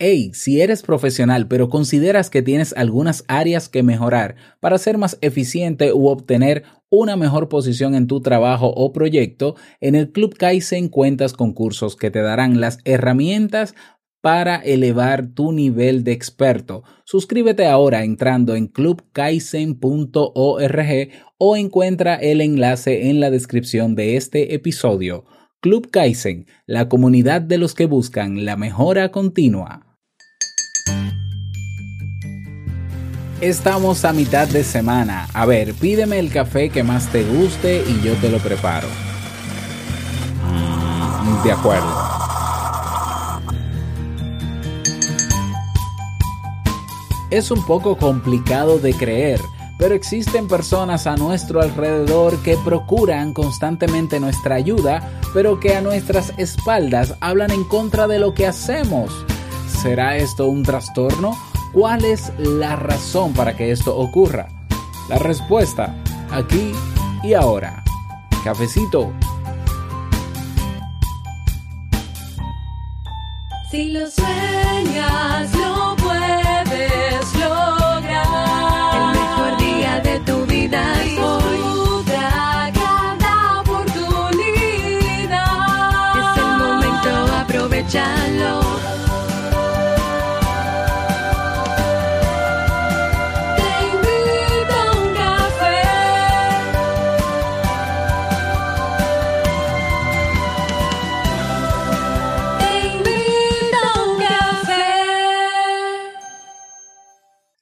Hey, si eres profesional pero consideras que tienes algunas áreas que mejorar para ser más eficiente u obtener una mejor posición en tu trabajo o proyecto, en el Club Kaizen cuentas con cursos que te darán las herramientas para elevar tu nivel de experto. Suscríbete ahora entrando en clubkaizen.org o encuentra el enlace en la descripción de este episodio. Club Kaizen, la comunidad de los que buscan la mejora continua. Estamos a mitad de semana. A ver, pídeme el café que más te guste y yo te lo preparo. Mm, de acuerdo. Es un poco complicado de creer, pero existen personas a nuestro alrededor que procuran constantemente nuestra ayuda, pero que a nuestras espaldas hablan en contra de lo que hacemos. ¿Será esto un trastorno? ¿Cuál es la razón para que esto ocurra? La respuesta, aquí y ahora. Cafecito. Si lo sueñas, lo puedes lograr. El mejor día de tu vida es hoy. Disfruta cada oportunidad. Es el momento, aprovechalo.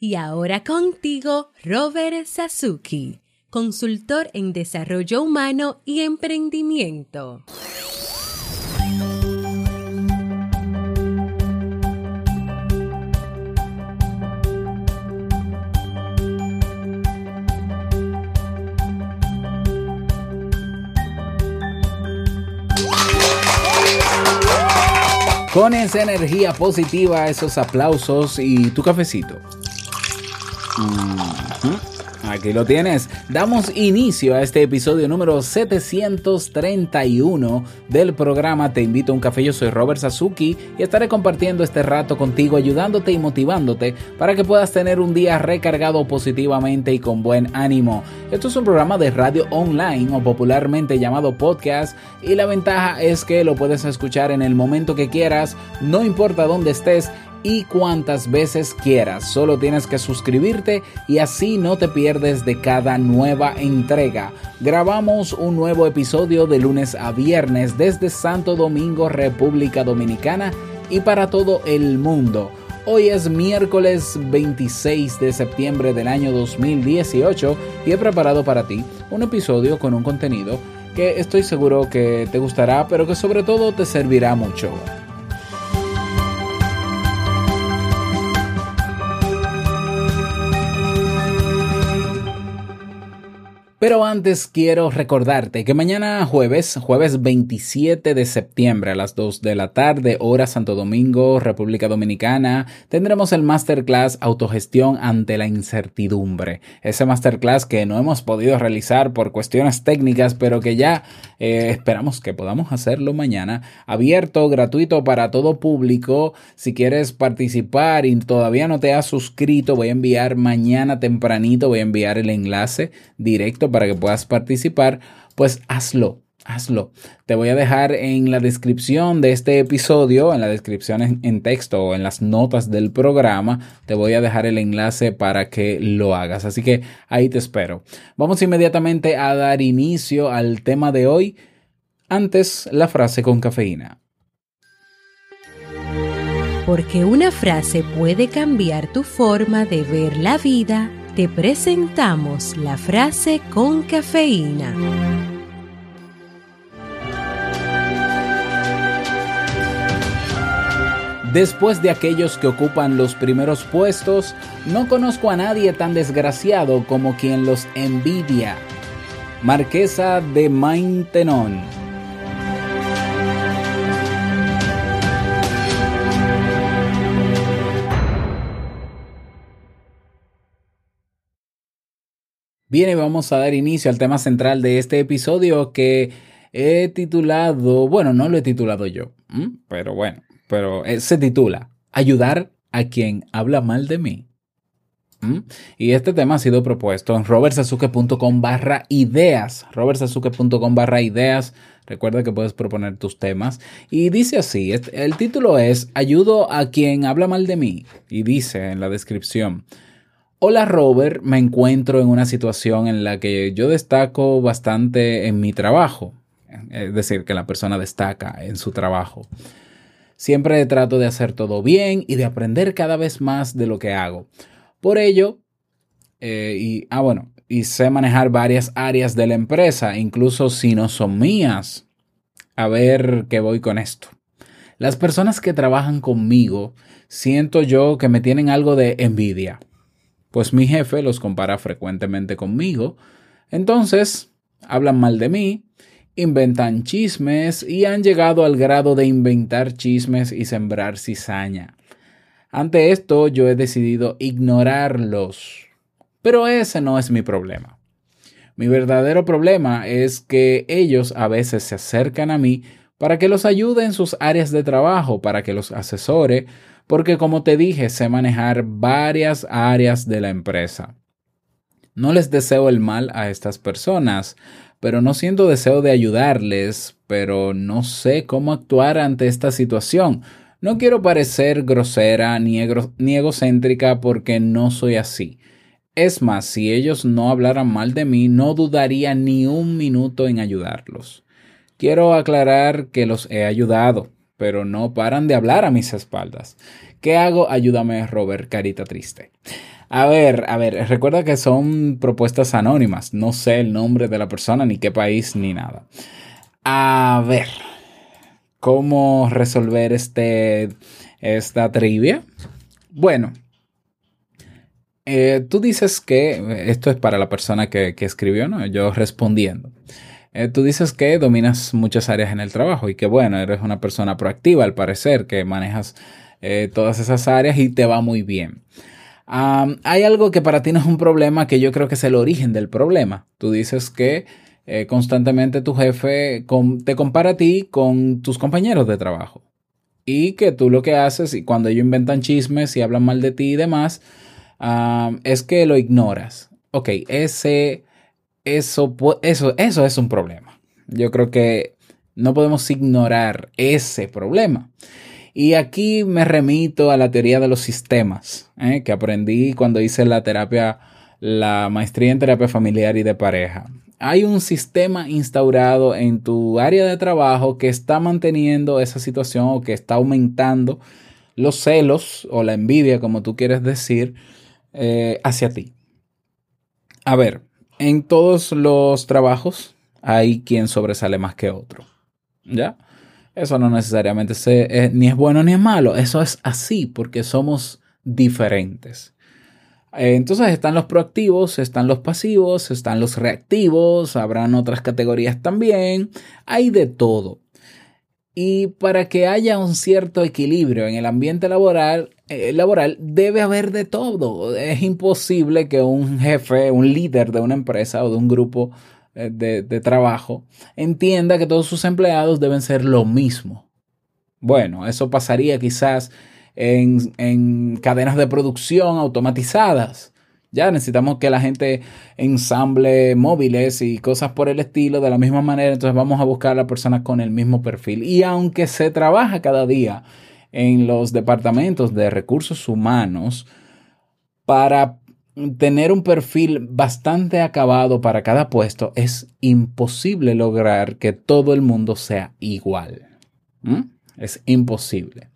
Y ahora contigo, Robert Sasuki, consultor en desarrollo humano y emprendimiento. Con esa energía positiva, esos aplausos y tu cafecito. Aquí lo tienes. Damos inicio a este episodio número 731 del programa Te invito a un café. Yo soy Robert Sasuki y estaré compartiendo este rato contigo, ayudándote y motivándote para que puedas tener un día recargado positivamente y con buen ánimo. Esto es un programa de radio online o popularmente llamado podcast y la ventaja es que lo puedes escuchar en el momento que quieras, no importa dónde estés y cuantas veces quieras. Solo tienes que suscribirte y así no te pierdes de cada nueva entrega. Grabamos un nuevo episodio de lunes a viernes desde Santo Domingo, República Dominicana y para todo el mundo. Hoy es miércoles 26 de septiembre del año 2018 y he preparado para ti un episodio con un contenido que estoy seguro que te gustará, pero que sobre todo te servirá mucho. Pero antes quiero recordarte que mañana jueves, jueves 27 de septiembre a las 2 de la tarde, hora Santo Domingo, República Dominicana, tendremos el Masterclass Autogestión ante la Incertidumbre. Ese Masterclass que no hemos podido realizar por cuestiones técnicas, pero que ya eh, esperamos que podamos hacerlo mañana. Abierto, gratuito para todo público. Si quieres participar y todavía no te has suscrito, voy a enviar mañana tempranito, voy a enviar el enlace directo para que puedas participar, pues hazlo. Hazlo. Te voy a dejar en la descripción de este episodio, en la descripción en, en, texto o en las notas del programa, te voy a dejar el enlace para que lo hagas. Así que ahí te espero. Vamos inmediatamente a dar inicio al tema de hoy. Antes, la frase con cafeína. Porque una frase puede cambiar tu forma de ver la vida, te presentamos la frase con cafeína. Después de aquellos que ocupan los primeros puestos, no conozco a nadie tan desgraciado como quien los envidia. Marquesa de Maintenon. Bien, vamos a dar inicio al tema central de este episodio que he titulado, bueno, no lo he titulado yo, pero bueno, pero se titula ayudar a quien habla mal de mí. Y este tema ha sido propuesto en robertsazuke.com barra ideas. robertsazuke.com barra ideas. Recuerda que puedes proponer tus temas. Y dice así, el título es Ayudo a quien habla mal de mí. Y dice en la descripción, Hola Robert, me encuentro en una situación en la que yo destaco bastante en mi trabajo. Es decir, que la persona destaca en su trabajo. Siempre trato de hacer todo bien y de aprender cada vez más de lo que hago. Por ello, eh, y, ah, bueno, y sé manejar varias áreas de la empresa, incluso si no son mías. A ver qué voy con esto. Las personas que trabajan conmigo, siento yo que me tienen algo de envidia, pues mi jefe los compara frecuentemente conmigo. Entonces, hablan mal de mí, inventan chismes y han llegado al grado de inventar chismes y sembrar cizaña. Ante esto yo he decidido ignorarlos. Pero ese no es mi problema. Mi verdadero problema es que ellos a veces se acercan a mí para que los ayude en sus áreas de trabajo, para que los asesore, porque como te dije, sé manejar varias áreas de la empresa. No les deseo el mal a estas personas, pero no siento deseo de ayudarles, pero no sé cómo actuar ante esta situación. No quiero parecer grosera ni, ni egocéntrica porque no soy así. Es más, si ellos no hablaran mal de mí, no dudaría ni un minuto en ayudarlos. Quiero aclarar que los he ayudado, pero no paran de hablar a mis espaldas. ¿Qué hago? Ayúdame, Robert, carita triste. A ver, a ver, recuerda que son propuestas anónimas. No sé el nombre de la persona, ni qué país, ni nada. A ver, ¿cómo resolver este, esta trivia? Bueno, eh, tú dices que esto es para la persona que, escribió, ¿no? Yo respondiendo. Eh, tú dices que dominas muchas áreas en el trabajo y que, bueno, eres una persona proactiva al parecer, que manejas eh, todas esas áreas y te va muy bien hay algo que para ti no es un problema que yo creo que es el origen del problema. Tú dices que eh, constantemente tu jefe te compara a ti con tus compañeros de trabajo. Y que tú lo que haces, y cuando ellos inventan chismes y hablan mal de ti y demás, es que lo ignoras. Ok, ese, eso, eso, eso es un problema. Yo creo que no podemos ignorar ese problema. Y aquí me remito a la teoría de los sistemas, ¿eh? que aprendí cuando hice la terapia, la maestría en terapia familiar y de pareja. Hay un sistema instaurado en tu área de trabajo que está manteniendo esa situación o que está aumentando los celos o la envidia, como tú quieres decir, eh, hacia ti. A ver, en todos los trabajos hay quien sobresale más que otro. ¿Ya? Eso no necesariamente eh, ni es bueno ni es malo, eso es así porque somos diferentes. Eh, entonces están los proactivos, están los pasivos, están los reactivos, habrán otras categorías también, hay de todo. Y para que haya un cierto equilibrio en el ambiente laboral, eh, laboral, debe haber de todo. Es imposible que un jefe, un líder de una empresa o de un grupo eh, de, trabajo entienda que todos sus empleados deben ser lo mismo. Bueno, eso pasaría quizás en, en, cadenas de producción automatizadas. Ya necesitamos que la gente ensamble móviles y cosas por el estilo de la misma manera, entonces vamos a buscar a la persona con el mismo perfil. Y aunque se trabaja cada día en los departamentos de recursos humanos para tener un perfil bastante acabado para cada puesto, es imposible lograr que todo el mundo sea igual. Es imposible.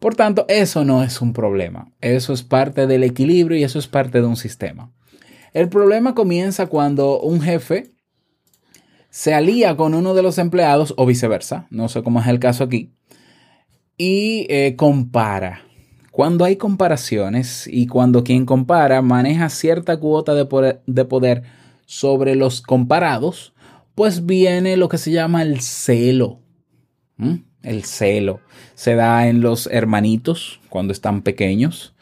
Por tanto, eso no es un problema. Eso es parte del equilibrio y eso es parte de un sistema. El problema comienza cuando un jefe se alía con uno de los empleados o viceversa, no sé cómo es el caso aquí, y eh, compara cuando hay comparaciones y cuando quien compara maneja cierta cuota de poder, sobre los comparados, pues viene lo que se llama el celo. El celo se da en los hermanitos cuando están pequeños,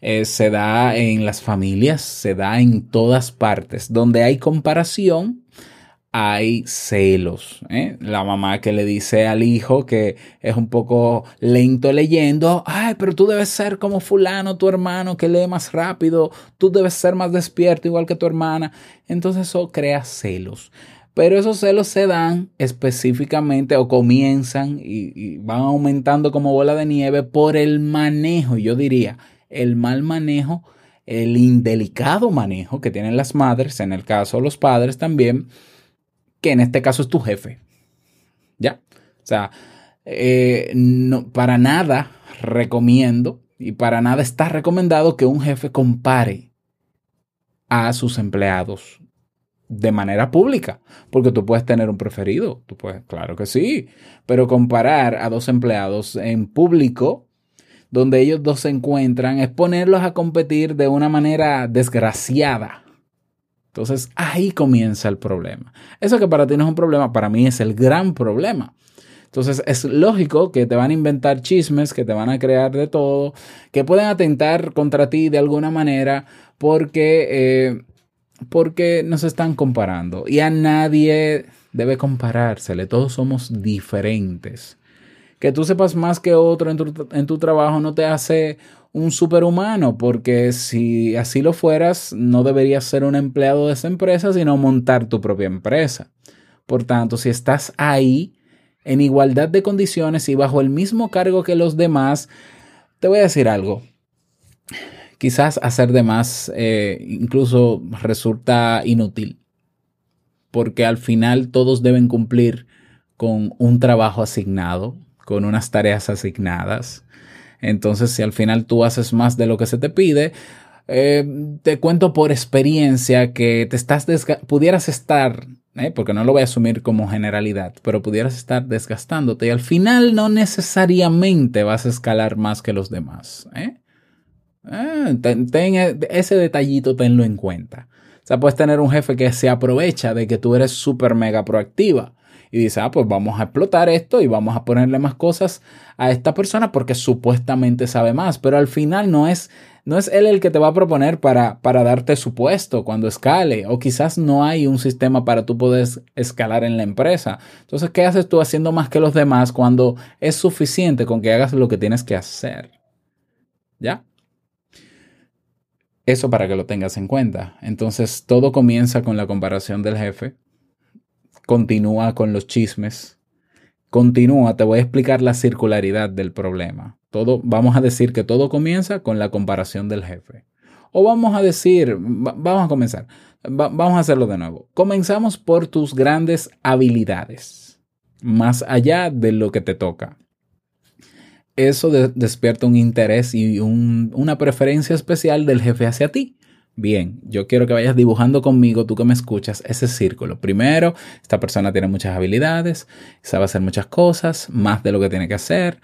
eh, se da en las familias, se da en todas partes. Donde hay comparación, hay celos. ¿eh? La mamá que le dice al hijo que es un poco lento leyendo, ay, pero tú debes ser como fulano, tu hermano, que lee más rápido, tú debes ser más despierto igual que tu hermana. Entonces eso crea celos. Pero esos celos se dan específicamente o comienzan y, y van aumentando como bola de nieve por el manejo, yo diría, el mal manejo el indelicado manejo que tienen las madres, en el caso los padres también, que en este caso es tu jefe. ¿Ya? O sea, eh, no, para nada recomiendo y para nada está recomendado que un jefe compare a sus empleados de manera pública, porque tú puedes tener un preferido, tú puedes, claro que sí, pero comparar a dos empleados en público donde ellos dos se encuentran es ponerlos a competir de una manera desgraciada. Entonces ahí comienza el problema. Eso que para ti no es un problema, para mí es el gran problema. Entonces es lógico que te van a inventar chismes, que te van a crear de todo, que pueden atentar contra ti de alguna manera porque, eh, porque nos están comparando. Y a nadie debe comparársele, todos somos diferentes. Que tú sepas más que otro en tu, en tu trabajo no te hace un superhumano, porque si así lo fueras, no deberías ser un empleado de esa empresa, sino montar tu propia empresa. Por tanto, si estás ahí en igualdad de condiciones y bajo el mismo cargo que los demás, te voy a decir algo. Quizás hacer de más eh, incluso resulta inútil, porque al final todos deben cumplir con un trabajo asignado, con unas tareas asignadas. Entonces, si al final tú haces más de lo que se te pide, eh, te cuento por experiencia que te estás pudieras estar, eh, porque no lo voy a asumir como generalidad, pero pudieras estar desgastándote y al final no necesariamente vas a escalar más que los demás. ¿eh? ten, ese detallito tenlo en cuenta. O sea, puedes tener un jefe que se aprovecha de que tú eres súper mega proactiva y dice, ah, pues vamos a explotar esto y vamos a ponerle más cosas a esta persona porque supuestamente sabe más, pero al final no es, no es él el que te va a proponer para, para darte su puesto cuando escale o quizás no hay un sistema para tú poder escalar en la empresa. Entonces, ¿qué haces tú haciendo más que los demás cuando es suficiente con que hagas lo que tienes que hacer? ¿Ya? Eso para que lo tengas en cuenta. Entonces, todo comienza con la comparación del jefe continúa con los chismes, continúa, te voy a explicar la circularidad del problema. Todo, vamos a decir que todo comienza con la comparación del jefe. O vamos a decir, vamos a comenzar, vamos a hacerlo de nuevo. Comenzamos por tus grandes habilidades, más allá de lo que te toca. Eso despierta un interés y una preferencia especial del jefe hacia ti. Bien, yo quiero que vayas dibujando conmigo, tú que me escuchas, ese círculo. Primero, esta persona tiene muchas habilidades, sabe hacer muchas cosas, más de lo que tiene que hacer.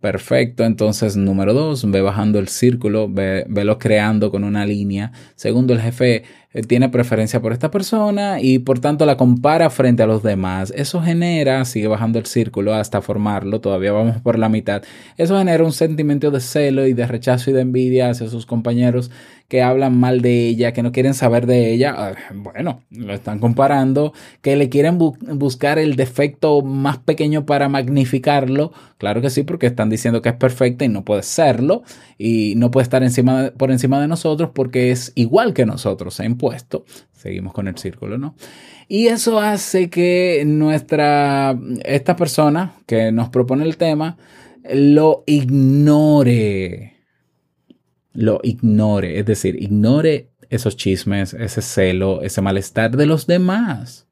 Perfecto, entonces número dos, ve bajando el círculo, ve, velo creando con una línea. Segundo, el jefe eh, tiene preferencia por esta persona y por tanto la compara frente a los demás. Eso genera, sigue bajando el círculo hasta formarlo, todavía vamos por la mitad. Eso genera un sentimiento de celo y de rechazo y de envidia hacia sus compañeros que hablan mal de ella, que no quieren saber de ella, ah, bueno, lo están comparando, que le quieren buscar el defecto más pequeño para magnificarlo, claro que sí, porque están diciendo que es perfecta y no puede serlo, y no puede estar por encima de nosotros porque es igual que nosotros, se ha impuesto. Seguimos con el círculo, ¿no? Y eso hace que nuestra, esta persona que nos propone el tema, lo ignore lo ignore, es decir, ignore esos chismes, ese celo, ese malestar de los demás.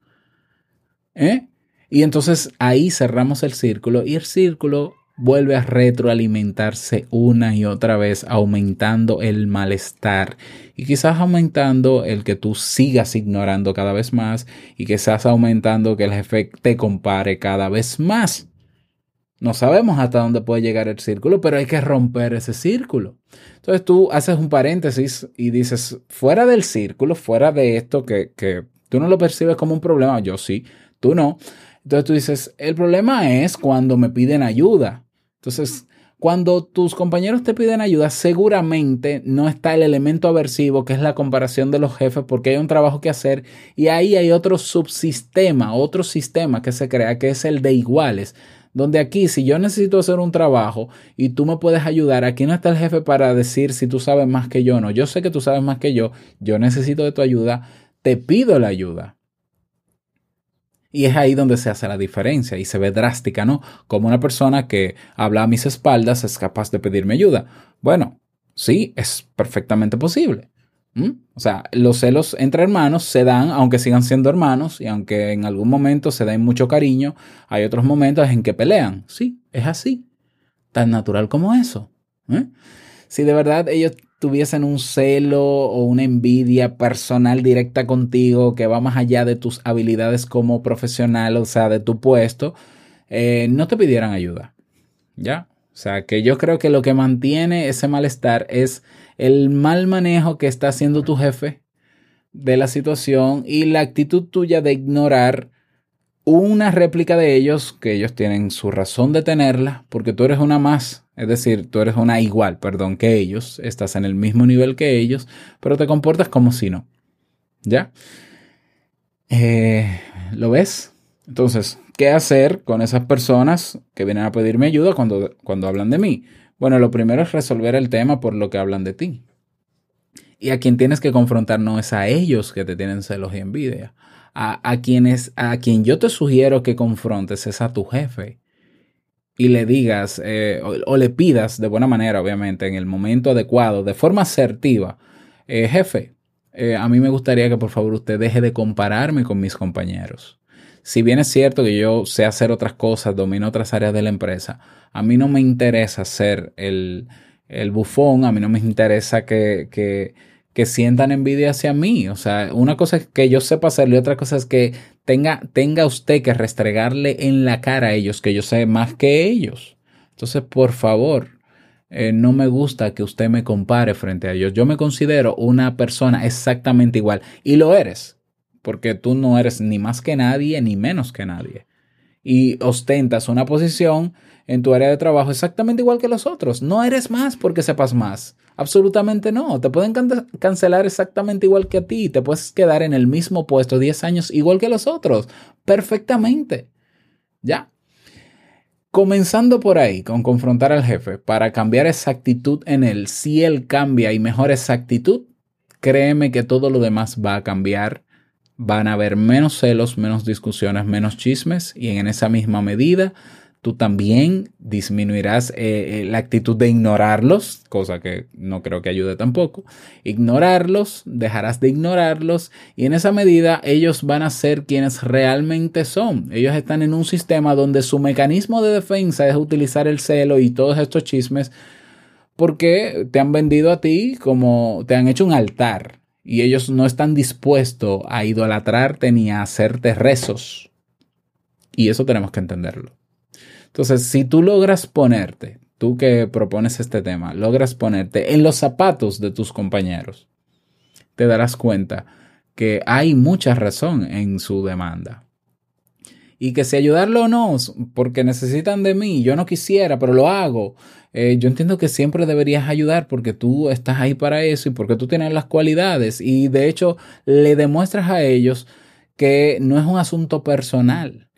¿Eh? Y entonces ahí cerramos el círculo y el círculo vuelve a retroalimentarse una y otra vez, aumentando el malestar y quizás aumentando el que tú sigas ignorando cada vez más y quizás aumentando que el jefe te compare cada vez más. No sabemos hasta dónde puede llegar el círculo, pero hay que romper ese círculo. Entonces tú haces un paréntesis y dices, fuera del círculo, fuera de esto que, que tú no lo percibes como un problema, yo sí, tú no. Entonces tú dices, el problema es cuando me piden ayuda. Entonces, Cuando tus compañeros te piden ayuda, seguramente no está el elemento aversivo, que es la comparación de los jefes, porque hay un trabajo que hacer y ahí hay otro subsistema, otro sistema que se crea, que es el de iguales. Donde aquí, si yo necesito hacer un trabajo y tú me puedes ayudar, aquí no está el jefe para decir si tú sabes más que yo, no. Yo sé que tú sabes más que yo, yo necesito de tu ayuda, te pido la ayuda. Y es ahí donde se hace la diferencia y se ve drástica, ¿no? Como una persona que habla a mis espaldas es capaz de pedirme ayuda. Bueno, sí, es perfectamente posible. O sea, los celos entre hermanos se dan aunque sigan siendo hermanos y aunque en algún momento se den mucho cariño, hay otros momentos en que pelean. Sí, es así. Tan natural como eso. Si de verdad ellos tuviesen un celo o una envidia personal directa contigo que va más allá de tus habilidades como profesional, o sea, de tu puesto, eh, no te pidieran ayuda. ¿Ya? O sea, que yo creo que lo que mantiene ese malestar es el mal manejo que está haciendo tu jefe de la situación y la actitud tuya de ignorar una réplica de ellos, que ellos tienen su razón de tenerla, porque tú eres una más es decir, tú eres una igual, perdón, que ellos, estás en el mismo nivel que ellos, pero te comportas como si no. ¿Ya? Eh, ¿Lo ves? Entonces, ¿qué hacer con esas personas que vienen a pedirme ayuda cuando, cuando hablan de mí? Bueno, lo primero es resolver el tema por lo que hablan de ti. Y a quien tienes que confrontar no es a ellos que te tienen celos y envidia. A, a, quienes, a quien yo te sugiero que confrontes es a tu jefe y le digas eh, o, le pidas de buena manera, obviamente, en el momento adecuado, de forma asertiva, eh, jefe, eh, a mí me gustaría que por favor usted deje de compararme con mis compañeros. Si bien es cierto que yo sé hacer otras cosas, domino otras áreas de la empresa, a mí no me interesa ser el, el bufón, a mí no me interesa que, que que sientan envidia hacia mí. O sea, una cosa es que yo sepa hacerlo y otra cosa es que tenga, tenga usted que restregarle en la cara a ellos que yo sé más que ellos. Entonces, por favor, eh, no me gusta que usted me compare frente a ellos. Yo me considero una persona exactamente igual y lo eres, porque tú no eres ni más que nadie ni menos que nadie. Y ostentas una posición en tu área de trabajo exactamente igual que los otros. No eres más porque sepas más. Absolutamente no. Te pueden cancelar exactamente igual que a ti. Te puedes quedar en el mismo puesto 10 años igual que los otros. Perfectamente. ¿Ya? Comenzando por ahí, con confrontar al jefe, para cambiar esa actitud en él, si él cambia y mejora esa actitud, créeme que todo lo demás va a cambiar. Van a haber menos celos, menos discusiones, menos chismes y en esa misma medida tú también disminuirás eh, eh, la actitud de ignorarlos, cosa que no creo que ayude tampoco. Ignorarlos, dejarás de ignorarlos y en esa medida ellos van a ser quienes realmente son. Ellos están en un sistema donde su mecanismo de defensa es utilizar el celo y todos estos chismes porque te han vendido a ti como te han hecho un altar y ellos no están dispuestos a idolatrarte ni a hacerte rezos. Y eso tenemos que entenderlo. Entonces, si tú logras ponerte, tú que propones este tema, logras ponerte en los zapatos de tus compañeros, te darás cuenta que hay mucha razón en su demanda. Y que si ayudarlo o no, porque necesitan de mí, yo no quisiera, pero lo hago. Eh, yo entiendo que siempre deberías ayudar porque tú estás ahí para eso y porque tú tienes las cualidades. Y de hecho, le demuestras a ellos que no es un asunto personal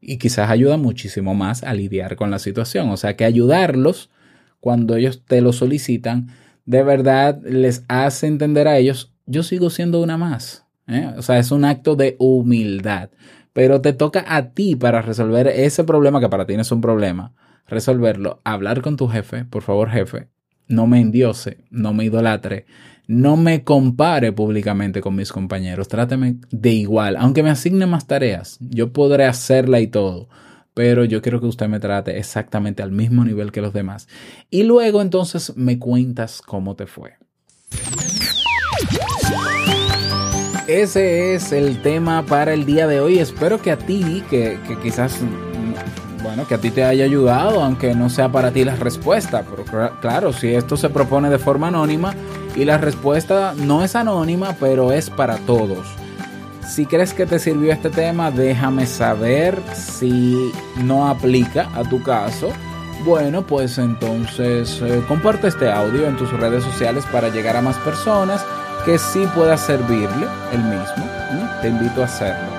y quizás ayuda muchísimo más a lidiar con la situación. O sea que ayudarlos cuando ellos te lo solicitan, de verdad les hace entender a ellos, yo sigo siendo una más. ¿eh? O sea, es un acto de humildad. Pero te toca a ti para resolver ese problema que para ti no es un problema. Resolverlo, hablar con tu jefe, por favor jefe, no me endiose, no me idolatre, no me compare públicamente con mis compañeros, tráteme de igual, aunque me asigne más tareas, yo podré hacerla y todo, pero yo quiero que usted me trate exactamente al mismo nivel que los demás. Y luego entonces me cuentas cómo te fue. Ese es el tema para el día de hoy. Espero que a ti, que, que quizás bueno, que a ti te haya ayudado, aunque no sea para ti la respuesta. Pero claro, si esto se propone de forma anónima y la respuesta no es anónima, pero es para todos. Si crees que te sirvió este tema, déjame saber si no aplica a tu caso Bueno, pues entonces eh, comparte este audio en tus redes sociales para llegar a más personas que sí pueda servirle el mismo. Te invito a hacerlo.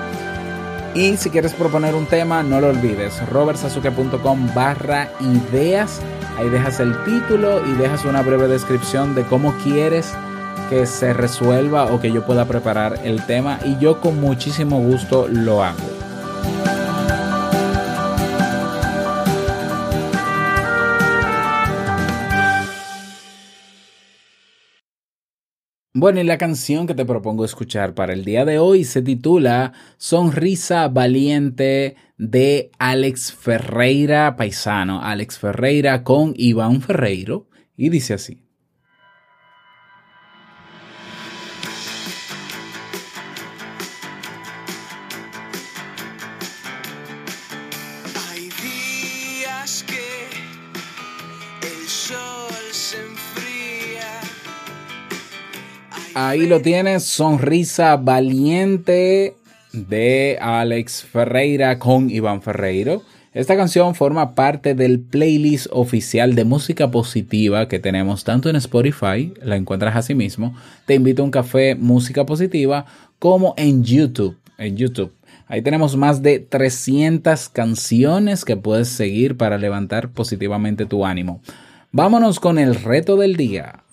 Y si quieres proponer un tema, no lo olvides, robertsazuke.com barra ideas. Ahí dejas el título y dejas una breve descripción de cómo quieres que se resuelva o que yo pueda preparar el tema y yo con muchísimo gusto lo hago. Bueno, y la canción que te propongo escuchar para el día de hoy se titula Sonrisa Valiente de Alex Ferreira, paisano, Alex Ferreira con Iván Ferreiro, y dice así. Ahí lo tienes, Sonrisa Valiente de Alex Ferreira con Iván Ferreiro. Esta canción forma parte del playlist oficial de música positiva que tenemos tanto en Spotify, la encuentras así mismo, Te invito a un café música positiva, como en YouTube, en YouTube. Ahí tenemos más de 300 canciones que puedes seguir para levantar positivamente tu ánimo. Vámonos con el reto del día.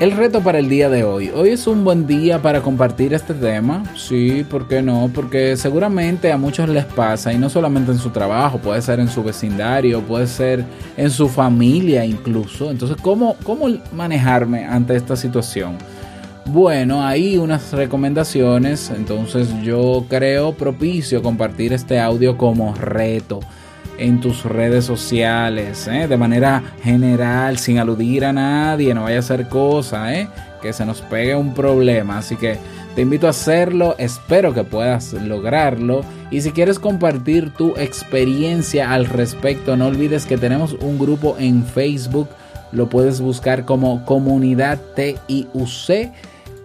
El reto para el día de hoy. Hoy es un buen día para compartir este tema. Sí, ¿por qué no? Porque seguramente a muchos les pasa y no solamente en su trabajo, puede ser en su vecindario, puede ser en su familia incluso. Entonces, ¿cómo, cómo manejarme ante esta situación? Bueno, hay unas recomendaciones, entonces yo creo propicio compartir este audio como reto en tus redes sociales, ¿eh? de manera general, sin aludir a nadie, no vaya a ser cosa, ¿eh? que se nos pegue un problema. Así que te invito a hacerlo, espero que puedas lograrlo. Y si quieres compartir tu experiencia al respecto, no olvides que tenemos un grupo en Facebook, lo puedes buscar como comunidad TIUC.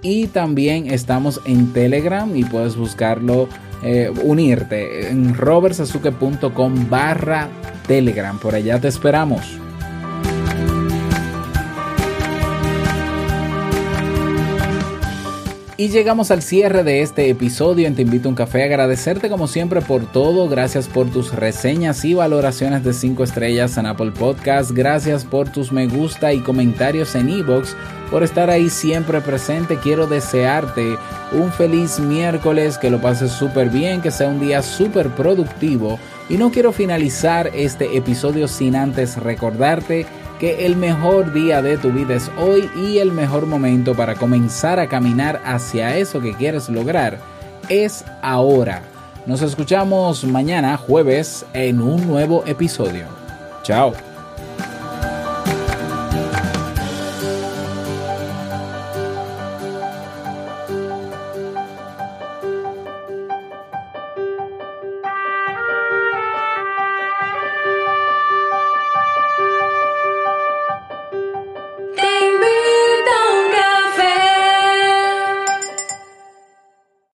Y también estamos en Telegram y puedes buscarlo eh, unirte en robertsazuke.com barra telegram. Por allá te esperamos. Y llegamos al cierre de este episodio en Te Invito a un Café. Agradecerte como siempre por todo. Gracias por tus reseñas y valoraciones de 5 estrellas en Apple Podcast. Gracias por tus me gusta y comentarios en iBox. Por estar ahí siempre presente. Quiero desearte un feliz miércoles, que lo pases súper bien, que sea un día súper productivo. Y no quiero finalizar este episodio sin antes recordarte que el mejor día de tu vida es hoy y el mejor momento para comenzar a caminar hacia eso que quieres lograr es ahora. Nos escuchamos mañana jueves en un nuevo episodio. Chao.